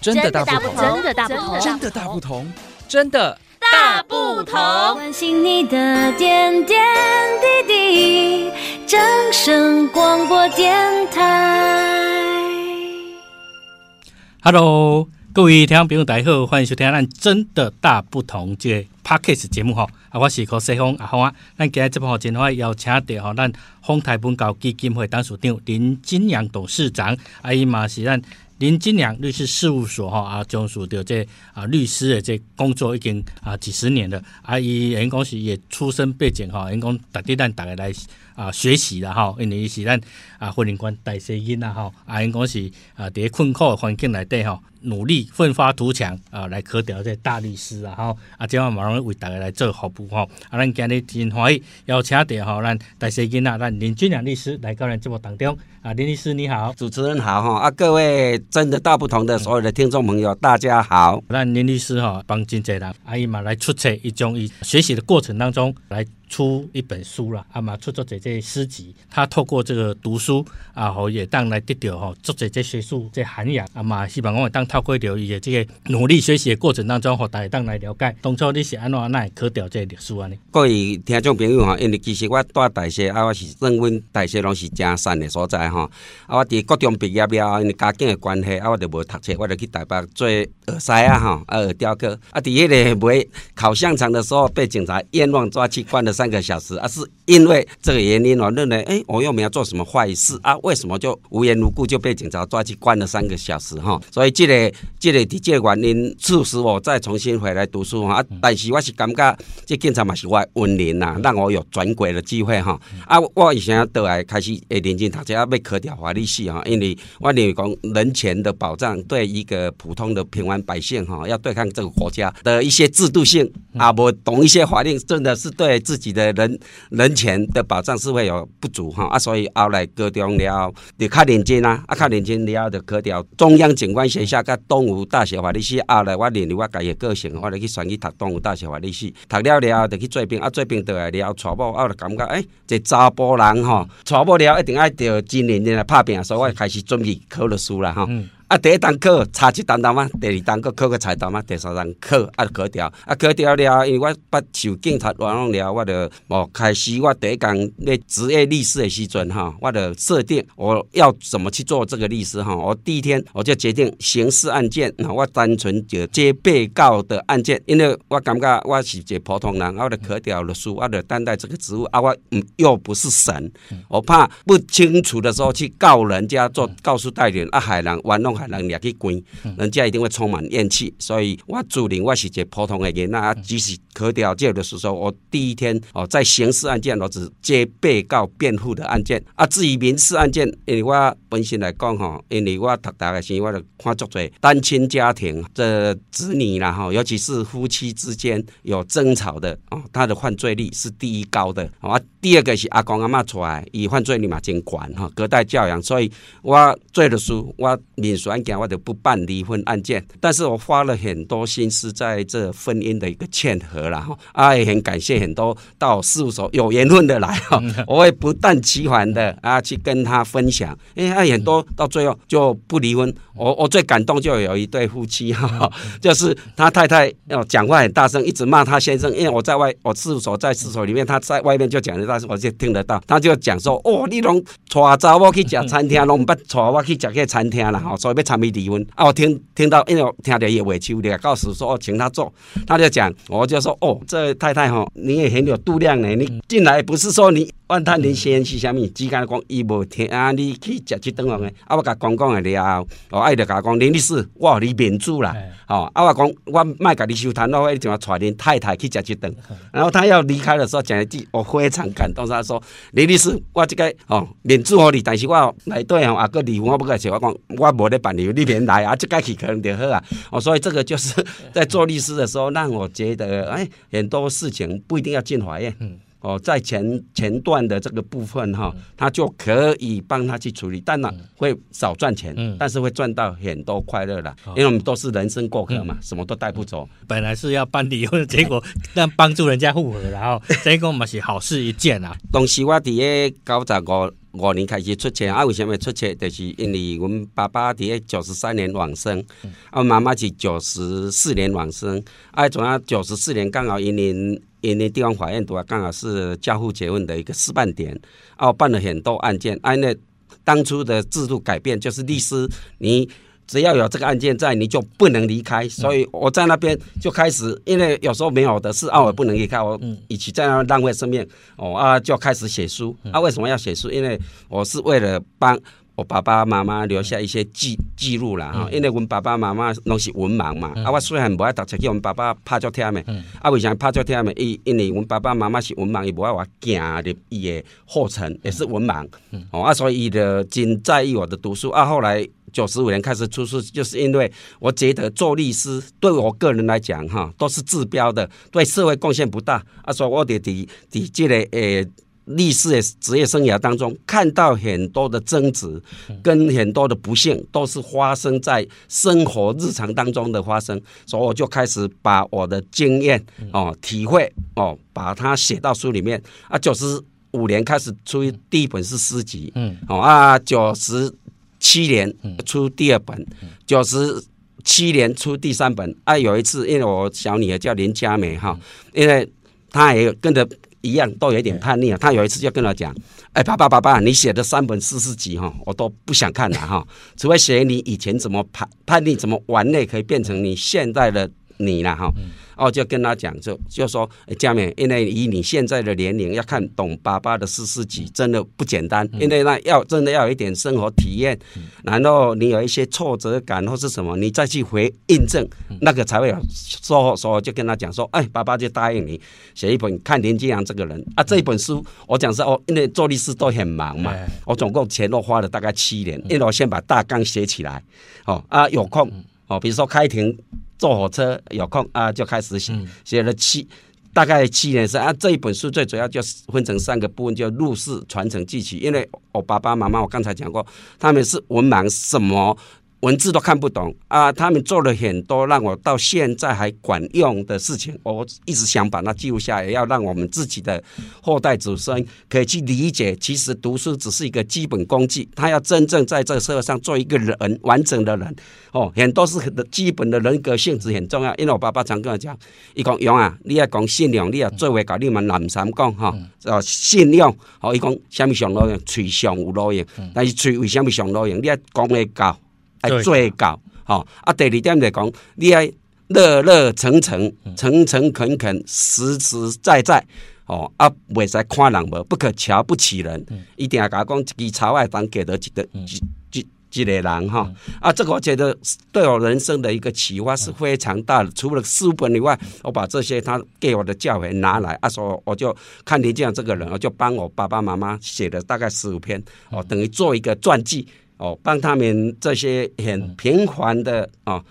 真的大不同，真的大不同，真的大不同，真的大不同。关心你的点点滴滴，掌声广播电台。Hello，各位听众朋友，大家好，欢迎收听咱真的大不同这 Podcast 节目哈。啊，我是柯世峰阿峰啊。咱今日这部好，真欢邀请到哈咱丰台本教基金会董事长林金阳董事长，啊，伊嘛是咱。林金良律师事务所哈啊，从事的这啊律师的这工作已经啊几十年了。啊，伊员工是也出身背景哈，员工特地咱大家来啊学习啦哈，因为伊是咱啊婚姻观大细因呐哈，啊因讲是啊在困苦的环境内底吼，努力奋发图强啊来考调这大律师啊哈，啊今晚马上为大家来做服务吼。啊，咱今日真欢喜邀请到吼咱大细因呐，咱林俊良律师来到咱节目当中。啊，林律师你好，主持人好哈啊，各位真的大不同的所有的听众朋友，嗯、大家好。那林律师哈帮真济人阿姨嘛来出册一种以学习的过程当中来。出一本书啦，啊嘛出作者这些诗集，他透过这个读书啊，好也当来得到吼作者这学术这涵养，啊嘛希望我当透过了伊这个努力学习的过程当中，和大家当来了解，当初你是安怎安奈考调这历史啊呢？各位听众朋友哈，因为其实我住大溪啊，我是认为大溪拢是正善的所在哈，啊我伫高中毕业了，因为家境的关系，啊我就无读册，我就去台北做耳师啊哈，啊耳雕刻，啊伫迄个卖烤香肠的时候，被警察冤枉抓去关了。三个小时，而、啊、是因为这个原因，我认为，哎，我又没有做什么坏事啊，为什么就无缘无故就被警察抓去关了三个小时？哈，所以这个这个的这个原因促使我再重新回来读书哈。啊，但是我是感觉这警察嘛是我恩人呐，让我有转轨的机会哈。啊，我以前倒来开始诶认真读书，要被科调法律系哈，因为我认为讲人权的保障对一个普通的平凡百姓哈，要对抗这个国家的一些制度性啊，不懂一些法律，真的是对自己。的人人权的保障是会有不足哈啊，所以后来高中了，就较认真啊，啊较认真了就考调中央警官学校甲东吴大学法律系。后来我认为我家己个性，我就去选去读东吴大学法律系，读了了后就去做兵，啊做兵倒来了，娶某，我就感觉诶，这查甫人吼，娶某了一定爱着真认真来拍拼，所以我开始准备考律师了哈。嗯啊，第一堂课差一单单嘛，第二堂课考个差单嘛，第三堂课啊考掉，啊考掉了，因为我不受警察玩弄了，我就哦开始我第一讲咧职业律师的时阵哈，我的设定我要怎么去做这个律师哈，我第一天我就决定刑事案件，我单纯就接被告的案件，因为我感觉我是一个普通人，我就考掉律师，我就担待这个职务啊，我嗯又不是神，我怕不清楚的时候去告人家做告诉代理人啊，害人玩弄。能掠去关，人家一定会充满怨气。所以我注定我是一个普通的人，那即使考调这的时候，我第一天哦，在刑事案件我只接被告辩护的案件啊。至于民事案件，因为我本身来讲吼，因为我读大学时，我就看足多单亲家庭的子女啦吼，尤其是夫妻之间有争吵的哦，他的犯罪率是第一高的啊。第二个是阿公阿嬷出来，以犯罪率嘛真悬哈，隔代教养，所以我做的书我民。案件我就不办离婚案件，但是我花了很多心思在这婚姻的一个劝和了哈，啊也很感谢很多到事务所有缘分的来哈，我会不厌其烦的啊去跟他分享，因为很多到最后就不离婚，我我最感动就有一对夫妻哈，就是他太太要讲话很大声，一直骂他先生，因为我在外我事务所在事务所里面，他在外面就讲的大声，我就听得到，他就讲说哦，你拢带查某去吃餐厅，拢唔捌带我去吃个餐厅了哈，所以。要参与离婚啊！我听听到，因为我听到也委屈，的告诉说，请他做，他就讲，我就说，哦，这太太哈，你也很有度量呢，你进来不是说你。问他你先是啥物？只干讲伊无听啊，你去食一顿饭诶。啊，我甲讲讲诶了后，哦，爱就甲讲林律师，我互你面子啦。哦，啊，我讲我卖甲你收摊咯，我一定要带恁太太去食一顿。然后他要离开的时候讲一句，我非常感动。他说林律师，我这个哦面子互你，但是我来对哦，啊个离婚我不该说，我讲我无咧办理，你免来啊，即个去可能就好啊。哦，所以这个就是在做律师的时候，让我觉得哎，很多事情不一定要进法院。哦，在前前段的这个部分哈，他就可以帮他去处理，但呢会少赚钱，但是会赚到很多快乐的，因为我们都是人生过客嘛，什么都带不走。本来是要办离婚，结果让帮助人家复合，然后结果嘛是好事一件啊。当时我伫个九十五五年开始出钱，啊，为什么出钱？就是因为我们爸爸伫个九十三年往生，啊，妈妈是九十四年往生，啊，总要九十四年刚好一年。因为地方法院都刚好是家户结婚的一个示范点，哦，办了很多案件。按那当初的制度改变，就是律师你只要有这个案件在，你就不能离开。所以我在那边就开始，因为有时候没有的事，啊，我不能离开，我一起在那浪费生命，哦啊，就开始写书。啊，为什么要写书？因为我是为了帮。我爸爸妈妈留下一些记记录啦哈，因为阮爸爸妈妈拢是文盲嘛，啊，我虽然不爱读册，叫阮爸爸拍照贴的，啊，为啥拍照贴的？因因为阮爸爸妈妈是文盲，伊不爱我行的伊的后程，也是文盲，哦，啊，所以伊就真在意我的读书。啊，后来九十五年开始出书，就是因为我觉得做律师对我个人来讲哈，都是治标的，对社会贡献不大，啊，所以我得伫伫这个诶。律师的职业生涯当中，看到很多的争执，跟很多的不幸，都是发生在生活日常当中的发生，所以我就开始把我的经验哦、体会哦，把它写到书里面。啊，九十五年开始出第一本是诗集，嗯，哦啊，九十七年出第二本，九十七年出第三本。啊，有一次，因为我小女儿叫林佳美哈，因为她也有跟着。一样都有一点叛逆啊！他有一次就跟我讲：“哎，爸爸，爸爸，你写的三本四十集哈，我都不想看了哈，除非写你以前怎么叛叛逆，怎么玩的，可以变成你现在的你啦哈。”哦，就跟他讲，就就说，佳美，因为以你现在的年龄，要看懂爸爸的四十几，真的不简单。因为那要真的要有一点生活体验，然后你有一些挫折感或是什么，你再去回印证，那个才会有收获。所以就跟他讲说，哎，爸爸就答应你写一本看林金阳这个人啊。这一本书我讲是哦，因为做律师都很忙嘛，我总共钱都花了大概七年，因为我先把大纲写起来，哦啊，有空哦，比如说开庭。坐火车有空啊，就开始写，写了七，大概七年时间啊。这一本书最主要就是分成三个部分，叫入世传承记起。因为我爸爸妈妈，我刚才讲过，他们是文盲，什么？文字都看不懂啊！他们做了很多让我到现在还管用的事情，我一直想把它记录下来，要让我们自己的后代子孙可以去理解。其实读书只是一个基本工具，他要真正在这个社会上做一个人完整的人哦，很多是很基本的人格性质很重要。因为我爸爸常跟我讲，伊讲勇啊，你要讲信用，你要做为搞你们南山讲哈，哦信用哦，伊讲什么上路用，嘴上有路用，但是嘴为什么上路用？你要讲会搞。哎，最高好啊！第二点来讲，你爱乐乐诚诚、诚诚恳恳、实实在在哦啊！袂使看人无，不可瞧不起人，一定要讲一支草爱当给的一个一一一个人哈啊！这个我觉得对我人生的一个启发是非常大的。除了书本以外，我把这些他给我的教诲拿来啊，说我就看你这样这个人，我就帮我爸爸妈妈写了大概十五篇哦，等于做一个传记。哦，帮他们这些很平凡的哦，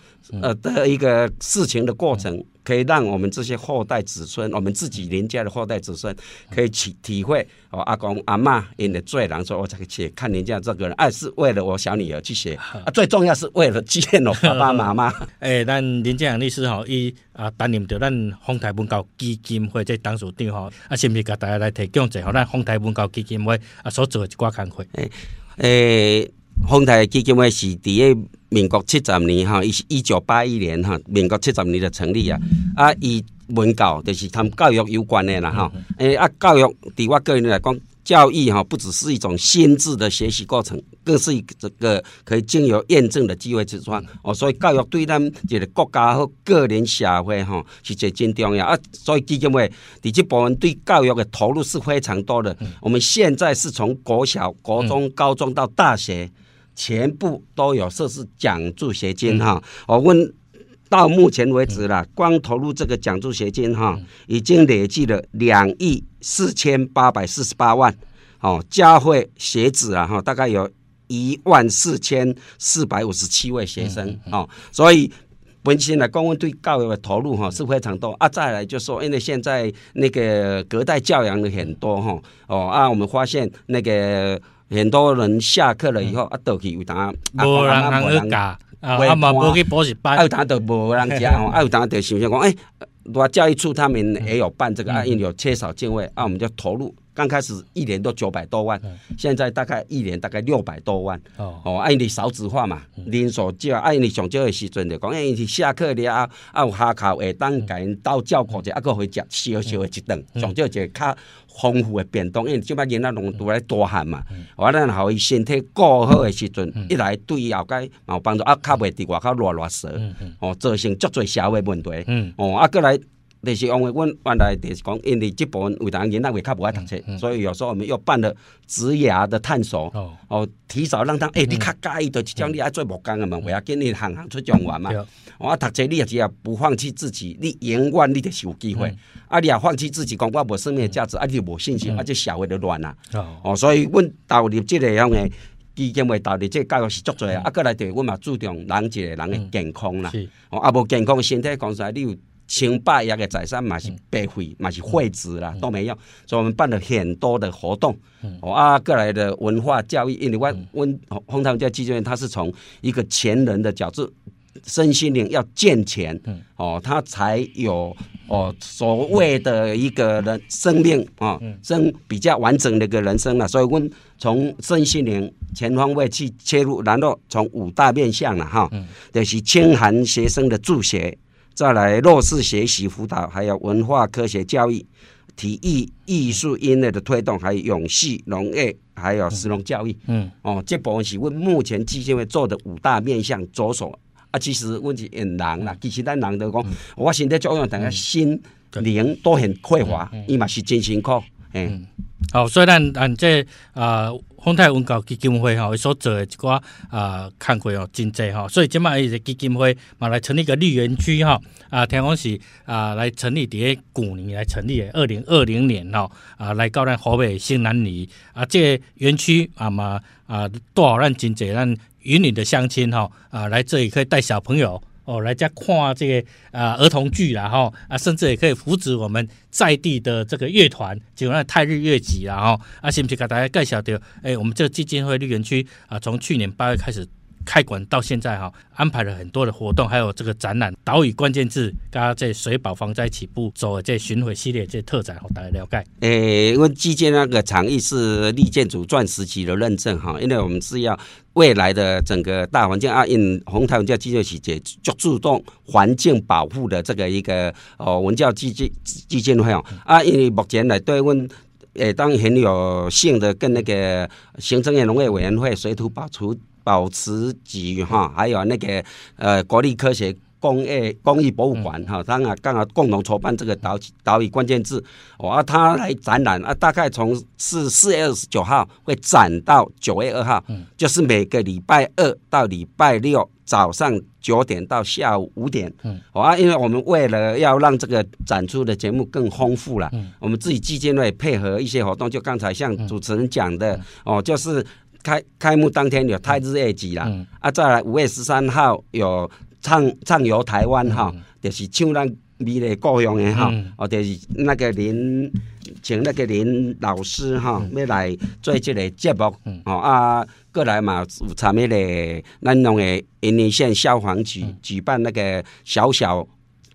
呃的一个事情的过程，可以让我们这些后代子孙，我们自己林家的后代子孙，可以体体会哦，阿公阿嬷因的罪人，说我才去看林家这个人，哎，是为了我小女儿去写，啊，最重要是为了纪念我 爸爸妈妈。哎，咱林建阳律师哈，伊啊担任着咱丰台文教基金会这董事长吼，啊，是不是给大家来提供一下咱丰台文教基金会啊所做的一挂工会？哎，诶。丰台基金会是伫个民国七十年哈，伊是一九八一年哈，民国七十年的成立啊。啊，伊文教就是他们教育有关的啦哈。诶啊，教育伫我个人来讲，教育哈不只是一种心智的学习过程，更是一个这个可以经由验证的机会之窗哦。所以教育对咱一个国家和个人社会哈是最真重要啊。所以基金会伫这部分对教育的投入是非常多的。我们现在是从国小、国中、高中到大学。全部都有设置奖助学金哈，我问到目前为止了，光投入这个奖助学金哈，已经累计了两亿四千八百四十八万，哦，教会学子啊哈，大概有一万四千四百五十七位学生哦，所以。本身来讲，我对教育的投入哈是非常多啊。再来就说，因为现在那个隔代教养的很多哈哦啊，我们发现那个很多人下课了以后啊，倒去有当无人去教啊嘛，无去补习班，啊有当就无人教，啊有当就想想讲，哎，我教育处他们也有办这个啊，因为有缺少敬畏啊，我们就投入。刚开始一年都九百多万，现在大概一年大概六百多万。哦，哦，按你少子化嘛，人数少，按你上少的时阵就讲，哎，你下课了啊，啊有下课会当给因到教课者，啊个会食小小的一顿，上少一个较丰富的便当，因为即摆囡仔拢都来大汉嘛，我咱互伊身体顾好的时阵，一来对伊后盖嘛有帮助，啊较袂伫外口乱乱踅，哦，造成足侪社会问题，哦，啊个来。就是因为阮原来就是讲，因为这部分有当囡仔会较无爱读册，所以有时候我们又办了职涯的探索，哦，哦，提早让他，诶、欸，你较介意的即种你爱做木工的嘛，为要紧你行行出状元嘛。我读册你也只要不放弃自己，你永远你就是有机会。嗯、啊，你也放弃自己，讲我无生命的价值，啊，你就无信心，嗯、啊，这社会就乱啊。哦，哦，所以阮投入这个样的基金会投入这个教育是足多啊，啊，过来对阮嘛注重人一个人的健康啦。哦，啊，无健康的身体讲出来，你有。千百亿的财产嘛是白费，嘛是废纸啦，都没用。所以我们办了很多的活动，哦啊，过来的文化教育，因为我我红台文教基金会，它是从一个前人的角度，身心灵要健全，哦，他才有哦所谓的一个人生命啊，生比较完整的一个人生了。所以我们从身心灵全方位去切入，然后从五大面向了哈，就是清寒学生的助学。再来弱势学习辅导，还有文化科学教育、体育、艺术、音乐的推动，还有永续农业，还有石农教育。嗯，哦，这部分是阮目前基金会做的五大面向着手。啊，其实问题很难啦，其实咱人都讲，我现在作用等下心灵都很匮乏，伊嘛是真辛苦。嗯，好，所以咱按这啊。丰泰文教基金会吼，伊，所做的一寡啊，看过哦，真济吼，所以今麦伊个基金会嘛来成立一个绿园区哈，啊，听讲是啊来成立伫个古年来成立的，二零二零年吼啊来到咱河北新南里啊，这园区啊嘛啊，多少咱真济咱云林的乡亲哈啊来这里可以带小朋友。哦，来家看这个啊、呃、儿童剧然后啊，甚至也可以扶持我们在地的这个乐团，就那泰日乐集然后啊，是不是给大家介绍的？哎，我们这个基金会绿园区啊，从去年八月开始。开馆到现在哈，安排了很多的活动，还有这个展览。岛屿关键字，刚刚在水保防灾起步走的这巡回系列这特展，好大家了解。诶、欸，因为基建那个场域是绿建筑钻石级的认证哈，因为我们是要未来的整个大环境啊，因红台文教基金会就注重环境保护的这个一个哦文教基金基金会哦啊，因为目前来对问诶，当然很有幸的跟那个行政院农业委员会水土保持。保持局哈，还有那个呃国立科学工业工艺博物馆哈，他啊刚好共同筹办这个岛岛屿关键字，哦，啊，他来展览啊，大概从是四月二十九号会展到九月二号，嗯，就是每个礼拜二到礼拜六早上九点到下午五点，嗯，啊，因为我们为了要让这个展出的节目更丰富了，嗯，我们自己基金会配合一些活动，就刚才像主持人讲的，哦，就是。开开幕当天有泰日乐集啦，嗯、啊，再来五月十三号有畅畅游台湾哈，嗯、就是唱咱美丽故乡的哈，哦、嗯，就是那个林请那个林老师哈，要来做这个节目，哦、嗯、啊，过来嘛有参与嘞，咱弄个云林县消防局举办那个小小。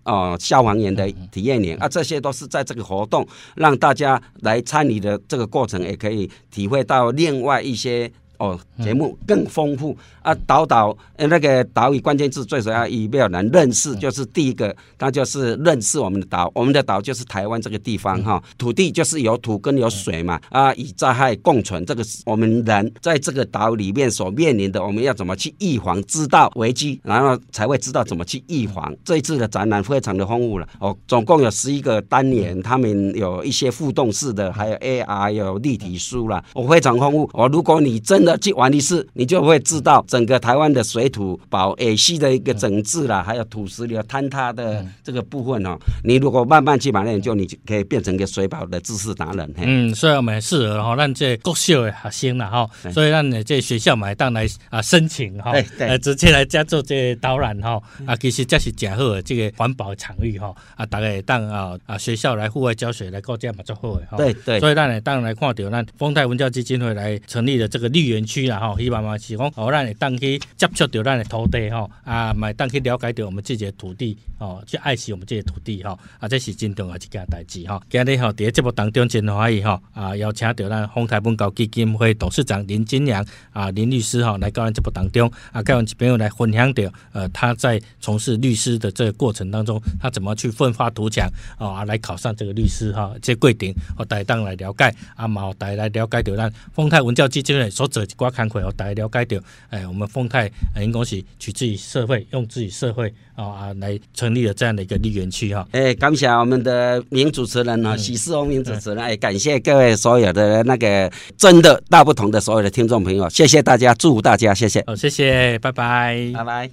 哦，消防员的体验营啊，这些都是在这个活动让大家来参与的这个过程，也可以体会到另外一些。哦，节目更丰富啊！岛岛呃，那个岛屿关键字最主要以没有人认识，就是第一个，那就是认识我们的岛，我们的岛就是台湾这个地方哈。土地就是有土跟有水嘛啊，以灾害共存，这个是我们人在这个岛里面所面临的，我们要怎么去预防？知道危机，然后才会知道怎么去预防。这一次的展览非常的丰富了哦，总共有十一个单元，他们有一些互动式的，还有 AR 有立体书啦，我非常丰富。哦，如果你真的的去玩一次，你就会知道整个台湾的水土保诶系的一个整治啦，还有土石流坍塌的这个部分哦。你如果慢慢去把那研究，你就可以变成一个水保的知识达人。嗯，所以我们适合哈，让这国小的学生啦哈，所以让你这学校买当来啊申请哈，呃直接来加做这导览哈啊，其实这是正好的这个环保场域哈啊，大家当啊啊学校来户外教学来搞这样嘛最好的哈。对对，所以让你当来看到咱丰泰文教基金会来成立的这个绿园区啦吼，希望嘛是讲哦，咱会当去接触到咱的土地吼啊，买当去了解到我们自己的土地哦，去爱惜我们这些土地吼啊，这是真重要一件代志吼。今日吼，伫咧节目当中真欢喜吼啊，邀请到咱丰泰文教基金会董事长林金良啊林律师吼来到咱节目当中啊，跟我们朋友来分享到呃他在从事律师的这个过程当中，他怎么去奋发图强哦啊，来考上这个律师哈，这规定和大家来了解啊，嘛大家来了解到咱丰泰文教基金会所做一寡工作，和大家了解到哎，我们丰泰应该是取自于社会，用自己社会啊来成立了这样的一个绿园区哈。哎，感谢我们的名主持人啊，许世峰名主持人，哎，感谢各位所有的那个真的大不同的所有的听众朋友，谢谢大家，祝福大家，谢谢，好，谢谢，拜拜，拜拜。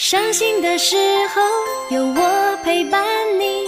伤心的时候有我陪伴你，